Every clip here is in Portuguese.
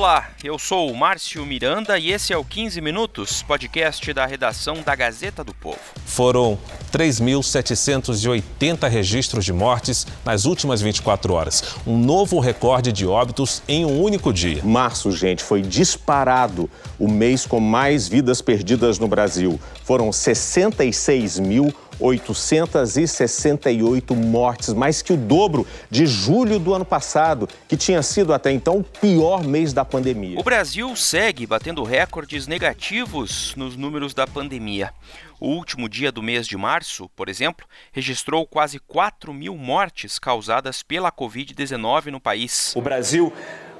Olá, eu sou o Márcio Miranda e esse é o 15 Minutos, podcast da redação da Gazeta do Povo. Foram 3.780 registros de mortes nas últimas 24 horas. Um novo recorde de óbitos em um único dia. Março, gente, foi disparado o mês com mais vidas perdidas no Brasil. Foram 66 mil 868 mortes, mais que o dobro de julho do ano passado, que tinha sido até então o pior mês da pandemia. O Brasil segue batendo recordes negativos nos números da pandemia. O último dia do mês de março, por exemplo, registrou quase 4 mil mortes causadas pela Covid-19 no país. O Brasil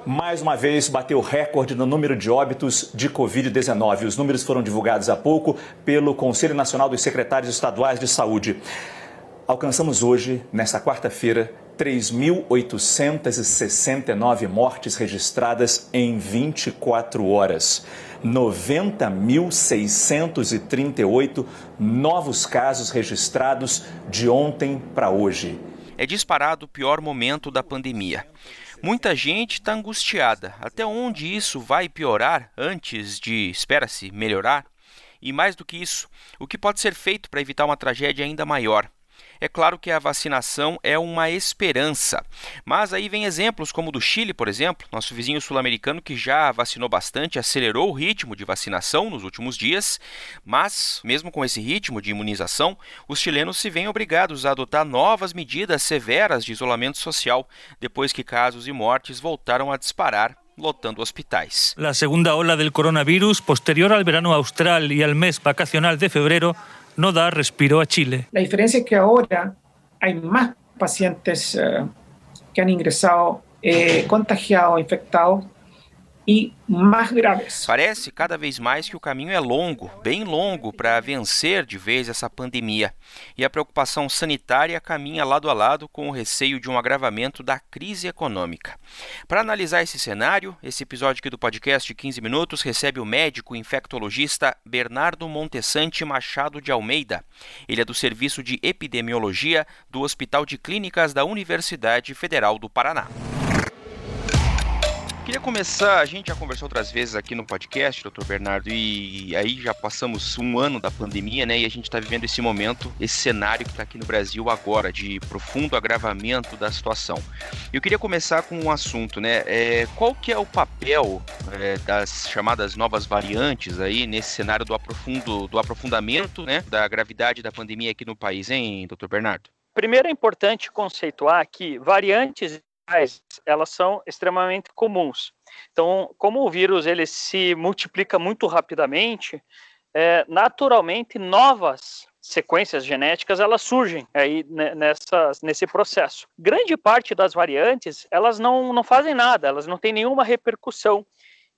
mais uma vez bateu recorde no número de óbitos de Covid-19. Os números foram divulgados há pouco pelo Conselho Nacional dos Secretários Estaduais de Saúde. Alcançamos hoje, nesta quarta-feira, 3.869 mortes registradas em 24 horas. 90.638 novos casos registrados de ontem para hoje. É disparado o pior momento da pandemia. Muita gente está angustiada. Até onde isso vai piorar antes de, espera-se, melhorar? E mais do que isso, o que pode ser feito para evitar uma tragédia ainda maior? É claro que a vacinação é uma esperança, mas aí vem exemplos como do Chile, por exemplo, nosso vizinho sul-americano que já vacinou bastante, acelerou o ritmo de vacinação nos últimos dias, mas, mesmo com esse ritmo de imunização, os chilenos se veem obrigados a adotar novas medidas severas de isolamento social, depois que casos e mortes voltaram a disparar lotando hospitais. La segunda ola del coronavirus, posterior al verano austral y al mes vacacional de febrero, no da respiro a Chile. La diferencia es que ahora hay más pacientes eh, que han ingresado eh, contagiados, infectados e mais graves. Parece cada vez mais que o caminho é longo, bem longo, para vencer de vez essa pandemia. E a preocupação sanitária caminha lado a lado com o receio de um agravamento da crise econômica. Para analisar esse cenário, esse episódio aqui do podcast 15 Minutos recebe o médico infectologista Bernardo Montessante Machado de Almeida. Ele é do Serviço de Epidemiologia do Hospital de Clínicas da Universidade Federal do Paraná. Queria começar, a gente já conversou outras vezes aqui no podcast, doutor Bernardo, e aí já passamos um ano da pandemia, né? E a gente está vivendo esse momento, esse cenário que está aqui no Brasil agora, de profundo agravamento da situação. Eu queria começar com um assunto, né? É, qual que é o papel é, das chamadas novas variantes aí nesse cenário do, aprofundo, do aprofundamento né, da gravidade da pandemia aqui no país, hein, doutor Bernardo? Primeiro é importante conceituar que variantes elas são extremamente comuns. Então, como o vírus ele se multiplica muito rapidamente, é, naturalmente novas sequências genéticas elas surgem aí nesse processo. Grande parte das variantes elas não, não fazem nada, elas não têm nenhuma repercussão.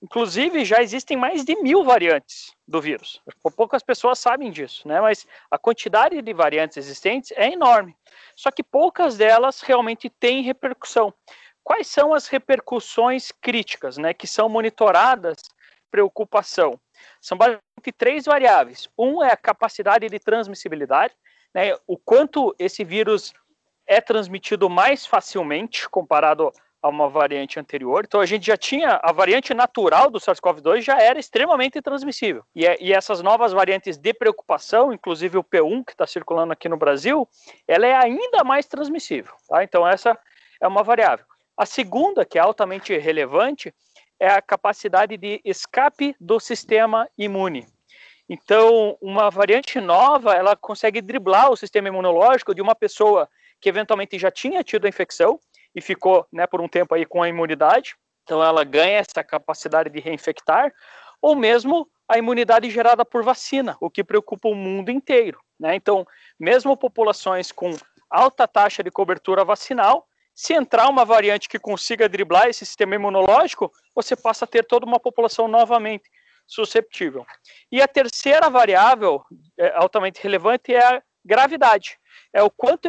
Inclusive, já existem mais de mil variantes do vírus. Poucas pessoas sabem disso, né? Mas a quantidade de variantes existentes é enorme. Só que poucas delas realmente têm repercussão. Quais são as repercussões críticas, né? Que são monitoradas preocupação? São basicamente três variáveis. Um é a capacidade de transmissibilidade, né? O quanto esse vírus é transmitido mais facilmente comparado a uma variante anterior. Então a gente já tinha a variante natural do SARS-CoV-2 já era extremamente transmissível. E, é, e, essas novas variantes de preocupação, inclusive o P1 que está circulando aqui no Brasil, ela é ainda mais transmissível. Tá? Então essa é uma variável. A segunda, que é altamente relevante, é a capacidade de escape do sistema imune. Então, uma variante nova, ela consegue driblar o sistema imunológico de uma pessoa que eventualmente já tinha tido a infecção e ficou né, por um tempo aí com a imunidade, então ela ganha essa capacidade de reinfectar, ou mesmo a imunidade gerada por vacina, o que preocupa o mundo inteiro. Né? Então, mesmo populações com alta taxa de cobertura vacinal. Se entrar uma variante que consiga driblar esse sistema imunológico, você passa a ter toda uma população novamente susceptível. E a terceira variável é, altamente relevante é a gravidade. É o quanto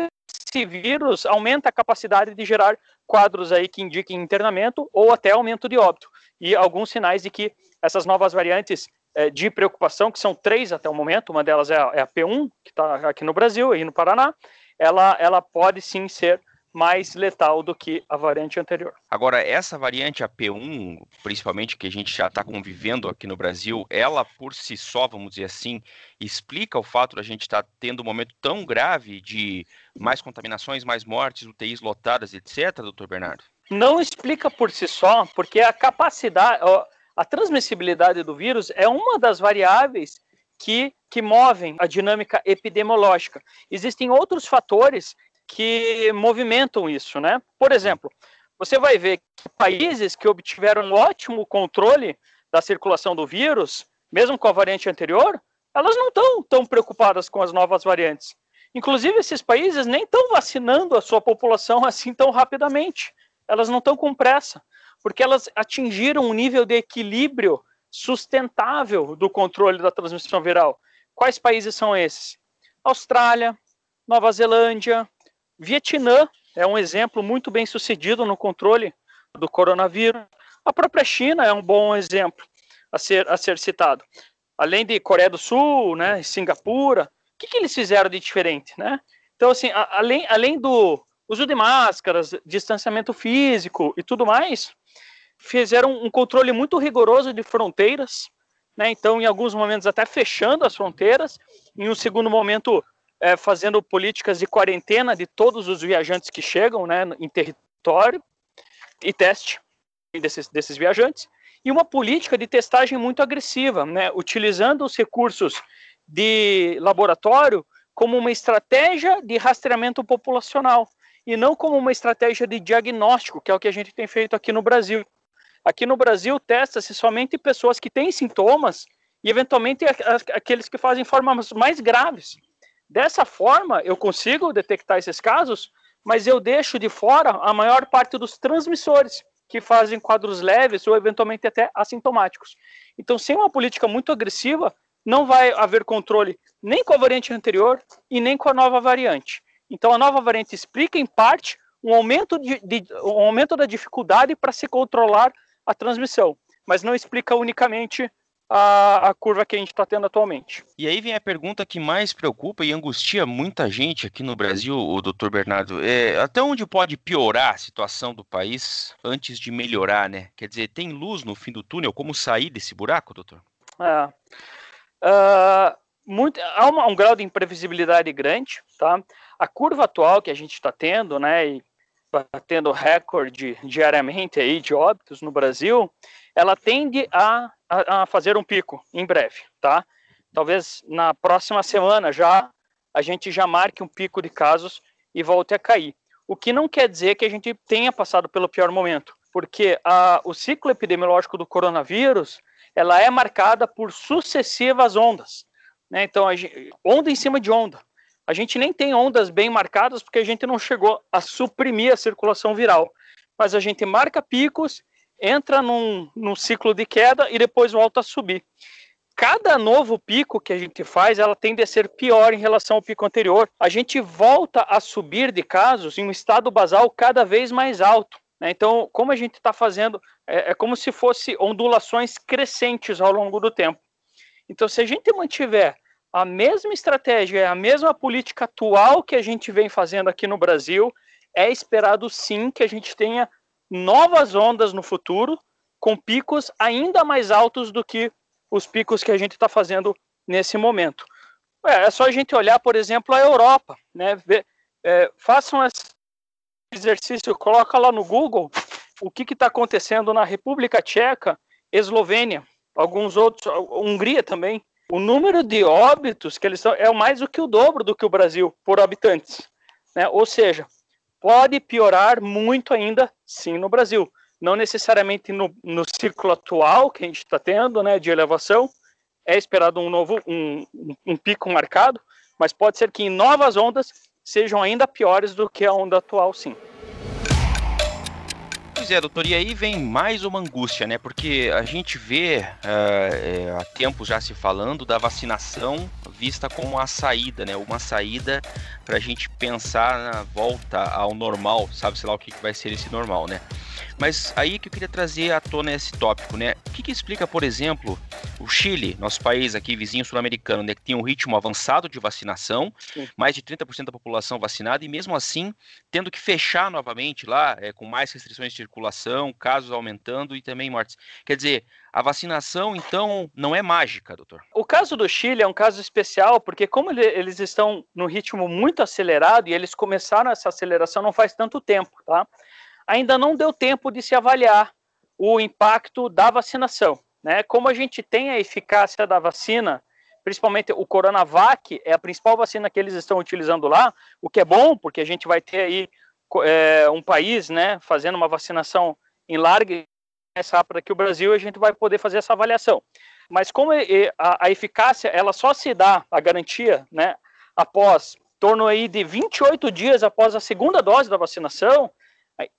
esse vírus aumenta a capacidade de gerar quadros aí que indiquem internamento ou até aumento de óbito. E alguns sinais de que essas novas variantes é, de preocupação, que são três até o momento, uma delas é a, é a P1, que está aqui no Brasil e no Paraná, ela, ela pode sim ser mais letal do que a variante anterior. Agora, essa variante AP1, principalmente que a gente já está convivendo aqui no Brasil, ela por si só, vamos dizer assim, explica o fato de a gente estar tá tendo um momento tão grave de mais contaminações, mais mortes, UTIs lotadas, etc., doutor Bernardo? Não explica por si só, porque a capacidade, a transmissibilidade do vírus é uma das variáveis que, que movem a dinâmica epidemiológica. Existem outros fatores que movimentam isso, né? Por exemplo, você vai ver que países que obtiveram um ótimo controle da circulação do vírus, mesmo com a variante anterior, elas não estão tão preocupadas com as novas variantes. Inclusive, esses países nem estão vacinando a sua população assim tão rapidamente. Elas não estão com pressa, porque elas atingiram um nível de equilíbrio sustentável do controle da transmissão viral. Quais países são esses? Austrália, Nova Zelândia, Vietnã é um exemplo muito bem sucedido no controle do coronavírus. A própria China é um bom exemplo a ser, a ser citado. Além de Coreia do Sul, né, Singapura, o que, que eles fizeram de diferente, né? Então, assim, a, além, além do uso de máscaras, distanciamento físico e tudo mais, fizeram um controle muito rigoroso de fronteiras, né? Então, em alguns momentos até fechando as fronteiras, em um segundo momento é, fazendo políticas de quarentena de todos os viajantes que chegam né, em território e teste desses, desses viajantes, e uma política de testagem muito agressiva, né, utilizando os recursos de laboratório como uma estratégia de rastreamento populacional e não como uma estratégia de diagnóstico, que é o que a gente tem feito aqui no Brasil. Aqui no Brasil, testa-se somente pessoas que têm sintomas e, eventualmente, aqueles que fazem formas mais graves. Dessa forma, eu consigo detectar esses casos, mas eu deixo de fora a maior parte dos transmissores, que fazem quadros leves ou eventualmente até assintomáticos. Então, sem uma política muito agressiva, não vai haver controle nem com a variante anterior e nem com a nova variante. Então, a nova variante explica, em parte, um aumento, de, de um aumento da dificuldade para se controlar a transmissão, mas não explica unicamente a, a curva que a gente está tendo atualmente. E aí vem a pergunta que mais preocupa e angustia muita gente aqui no Brasil, o doutor Bernardo. É, até onde pode piorar a situação do país antes de melhorar, né? Quer dizer, tem luz no fim do túnel? Como sair desse buraco, doutor? É. Uh, muito, há uma, um grau de imprevisibilidade grande, tá? A curva atual que a gente está tendo, né, e batendo recorde diariamente aí de óbitos no Brasil, ela tende a, a, a, fazer um pico em breve, tá? Talvez na próxima semana já a gente já marque um pico de casos e volte a cair. O que não quer dizer que a gente tenha passado pelo pior momento, porque a, o ciclo epidemiológico do coronavírus ela é marcada por sucessivas ondas, né? Então, gente, onda em cima de onda. A gente nem tem ondas bem marcadas porque a gente não chegou a suprimir a circulação viral, mas a gente marca picos entra num, num ciclo de queda e depois volta a subir. Cada novo pico que a gente faz, ela tende a ser pior em relação ao pico anterior. A gente volta a subir de casos em um estado basal cada vez mais alto. Né? Então, como a gente está fazendo, é, é como se fosse ondulações crescentes ao longo do tempo. Então, se a gente mantiver a mesma estratégia, a mesma política atual que a gente vem fazendo aqui no Brasil, é esperado sim que a gente tenha novas ondas no futuro, com picos ainda mais altos do que os picos que a gente está fazendo nesse momento. É, é, só a gente olhar, por exemplo, a Europa, né? Ver, é, façam esse exercício, coloca lá no Google o que está acontecendo na República Tcheca, Eslovênia, alguns outros, Hungria também. O número de óbitos que eles são é mais do que o dobro do que o Brasil por habitantes, né? Ou seja, pode piorar muito ainda, sim, no Brasil. Não necessariamente no, no ciclo atual que a gente está tendo, né, de elevação, é esperado um novo, um, um pico marcado, mas pode ser que em novas ondas sejam ainda piores do que a onda atual, sim. Pois é, doutor, e aí vem mais uma angústia, né? Porque a gente vê uh, há tempos já se falando da vacinação vista como a saída, né? Uma saída para a gente pensar na volta ao normal, sabe-se lá o que vai ser esse normal, né? Mas aí que eu queria trazer à tona esse tópico, né? O que, que explica, por exemplo, o Chile, nosso país aqui, vizinho sul-americano, né, que tem um ritmo avançado de vacinação, Sim. mais de 30% da população vacinada, e mesmo assim tendo que fechar novamente lá, é, com mais restrições de circulação, casos aumentando e também mortes. Quer dizer, a vacinação, então, não é mágica, doutor? O caso do Chile é um caso especial, porque como eles estão no ritmo muito acelerado, e eles começaram essa aceleração não faz tanto tempo, tá? Ainda não deu tempo de se avaliar o impacto da vacinação. Né? Como a gente tem a eficácia da vacina, principalmente o Coronavac, é a principal vacina que eles estão utilizando lá, o que é bom, porque a gente vai ter aí é, um país né, fazendo uma vacinação em larga mais rápida que o Brasil, a gente vai poder fazer essa avaliação. Mas como a, a eficácia, ela só se dá, a garantia, né, após, torno aí de 28 dias após a segunda dose da vacinação,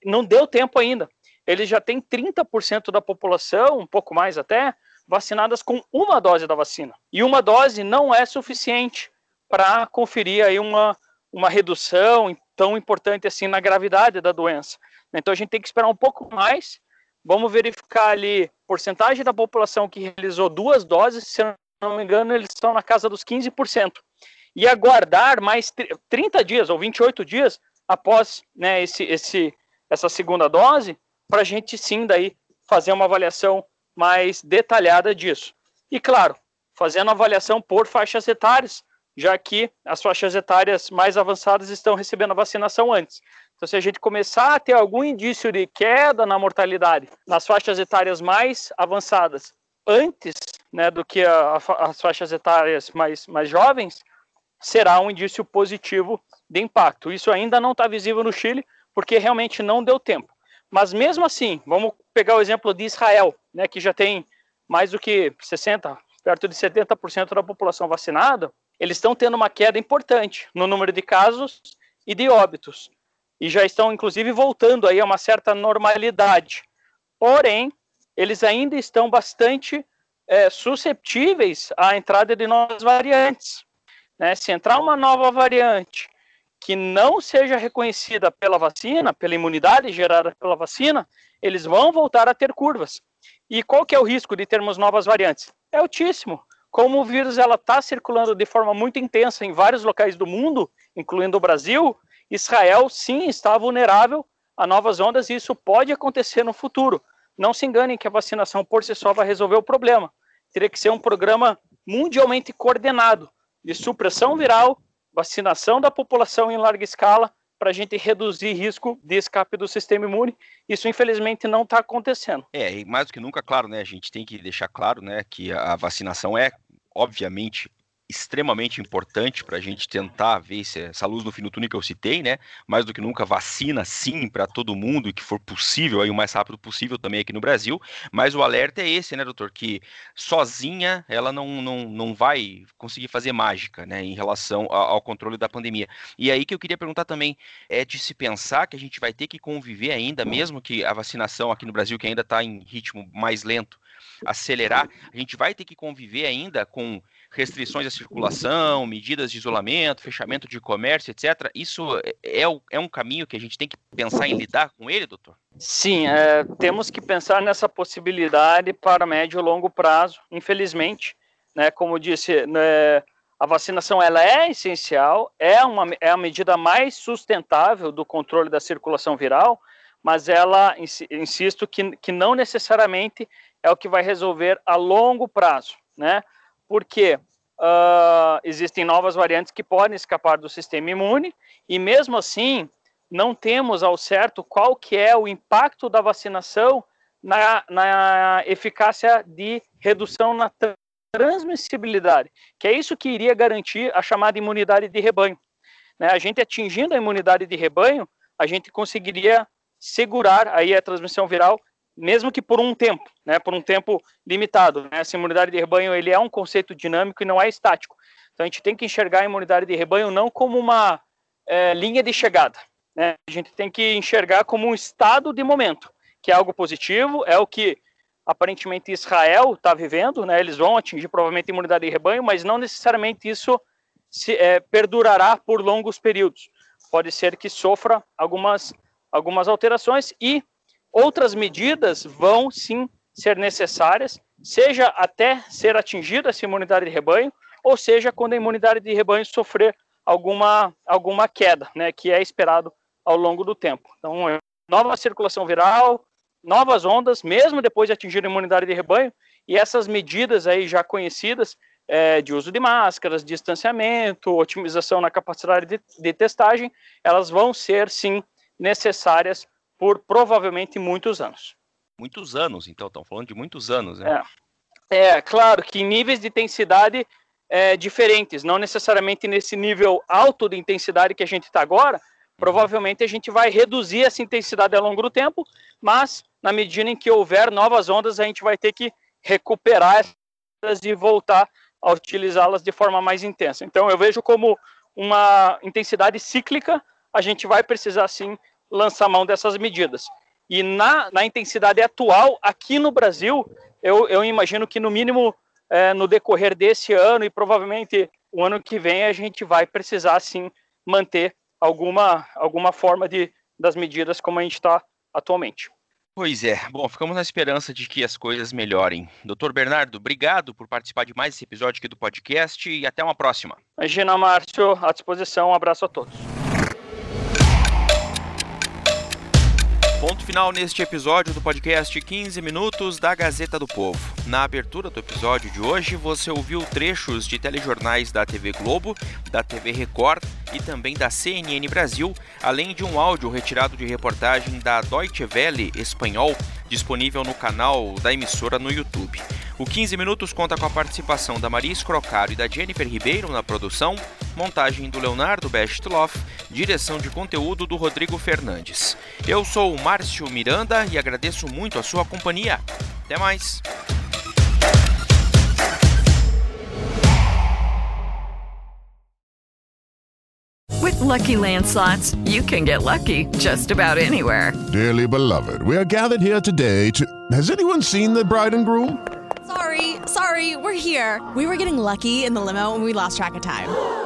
não deu tempo ainda. Ele já tem 30% da população, um pouco mais até, vacinadas com uma dose da vacina. E uma dose não é suficiente para conferir aí uma, uma redução tão importante assim na gravidade da doença. Então a gente tem que esperar um pouco mais. Vamos verificar ali porcentagem da população que realizou duas doses, se não me engano, eles estão na casa dos 15%. E aguardar mais 30 dias ou 28 dias após né, esse, esse, essa segunda dose, para a gente sim daí fazer uma avaliação mais detalhada disso. E claro, fazendo avaliação por faixas etárias, já que as faixas etárias mais avançadas estão recebendo a vacinação antes. Então, se a gente começar a ter algum indício de queda na mortalidade nas faixas etárias mais avançadas antes né, do que a, a, as faixas etárias mais, mais jovens, será um indício positivo de impacto. Isso ainda não está visível no Chile, porque realmente não deu tempo. Mas mesmo assim, vamos pegar o exemplo de Israel, né, que já tem mais do que 60, perto de 70% da população vacinada, eles estão tendo uma queda importante no número de casos e de óbitos. E já estão, inclusive, voltando aí a uma certa normalidade. Porém, eles ainda estão bastante é, susceptíveis à entrada de novas variantes. Né? Se entrar uma nova variante que não seja reconhecida pela vacina, pela imunidade gerada pela vacina, eles vão voltar a ter curvas. E qual que é o risco de termos novas variantes? É altíssimo. Como o vírus ela está circulando de forma muito intensa em vários locais do mundo, incluindo o Brasil, Israel sim está vulnerável a novas ondas e isso pode acontecer no futuro. Não se enganem que a vacinação por si só vai resolver o problema. Teria que ser um programa mundialmente coordenado de supressão viral vacinação da população em larga escala para a gente reduzir risco de escape do sistema imune. Isso, infelizmente, não está acontecendo. É, e mais do que nunca, claro, né? A gente tem que deixar claro, né, que a vacinação é, obviamente, extremamente importante para a gente tentar ver se essa luz no fim do túnel que eu citei, né? Mais do que nunca, vacina sim para todo mundo e que for possível, aí o mais rápido possível também aqui no Brasil. Mas o alerta é esse, né, doutor? Que sozinha ela não, não, não vai conseguir fazer mágica, né, em relação ao, ao controle da pandemia. E aí que eu queria perguntar também é de se pensar que a gente vai ter que conviver ainda, mesmo que a vacinação aqui no Brasil, que ainda está em ritmo mais lento, acelerar, a gente vai ter que conviver ainda com restrições à circulação, medidas de isolamento, fechamento de comércio, etc. Isso é, é, é um caminho que a gente tem que pensar em lidar com ele, doutor? Sim, é, temos que pensar nessa possibilidade para médio e longo prazo, infelizmente. Né, como disse, né, a vacinação ela é essencial, é, uma, é a medida mais sustentável do controle da circulação viral, mas ela, insisto, que, que não necessariamente é o que vai resolver a longo prazo, né? Porque uh, existem novas variantes que podem escapar do sistema imune e mesmo assim não temos ao certo qual que é o impacto da vacinação na, na eficácia de redução na transmissibilidade, que é isso que iria garantir a chamada imunidade de rebanho. Né? A gente atingindo a imunidade de rebanho, a gente conseguiria segurar aí a transmissão viral mesmo que por um tempo, né, por um tempo limitado. Né? Essa imunidade de rebanho ele é um conceito dinâmico e não é estático. Então a gente tem que enxergar a imunidade de rebanho não como uma é, linha de chegada. Né? A gente tem que enxergar como um estado de momento, que é algo positivo, é o que aparentemente Israel está vivendo, né? Eles vão atingir provavelmente imunidade de rebanho, mas não necessariamente isso se, é, perdurará por longos períodos. Pode ser que sofra algumas algumas alterações e outras medidas vão sim ser necessárias, seja até ser atingida essa imunidade de rebanho, ou seja, quando a imunidade de rebanho sofrer alguma, alguma queda, né, que é esperado ao longo do tempo. Então, é nova circulação viral, novas ondas, mesmo depois de atingir a imunidade de rebanho, e essas medidas aí já conhecidas é, de uso de máscaras, distanciamento, otimização na capacidade de, de testagem, elas vão ser sim necessárias por provavelmente muitos anos. Muitos anos, então, estão falando de muitos anos, né? É, é claro que em níveis de intensidade é, diferentes, não necessariamente nesse nível alto de intensidade que a gente está agora, provavelmente a gente vai reduzir essa intensidade ao longo do tempo, mas na medida em que houver novas ondas, a gente vai ter que recuperar essas e voltar a utilizá-las de forma mais intensa. Então eu vejo como uma intensidade cíclica, a gente vai precisar sim lançar mão dessas medidas. E na, na intensidade atual, aqui no Brasil, eu, eu imagino que no mínimo é, no decorrer desse ano e provavelmente o ano que vem a gente vai precisar sim manter alguma, alguma forma de, das medidas como a gente está atualmente. Pois é. Bom, ficamos na esperança de que as coisas melhorem. Doutor Bernardo, obrigado por participar de mais esse episódio aqui do podcast e até uma próxima. Imagina, Márcio, à disposição. Um abraço a todos. Ponto final neste episódio do podcast 15 Minutos da Gazeta do Povo. Na abertura do episódio de hoje, você ouviu trechos de telejornais da TV Globo, da TV Record e também da CNN Brasil, além de um áudio retirado de reportagem da Deutsche Welle espanhol, disponível no canal da emissora no YouTube. O 15 Minutos conta com a participação da Maria Escrocaro e da Jennifer Ribeiro na produção, montagem do Leonardo Bestloff, direção de conteúdo do Rodrigo Fernandes. Eu sou o Márcio Miranda e agradeço muito a sua companhia. Até mais! With Lucky Land slots, you can get lucky just about anywhere. Dearly beloved, we are gathered here today to. Has anyone seen the bride and groom? Sorry, sorry, we're here. We were getting lucky in the limo and we lost track of time.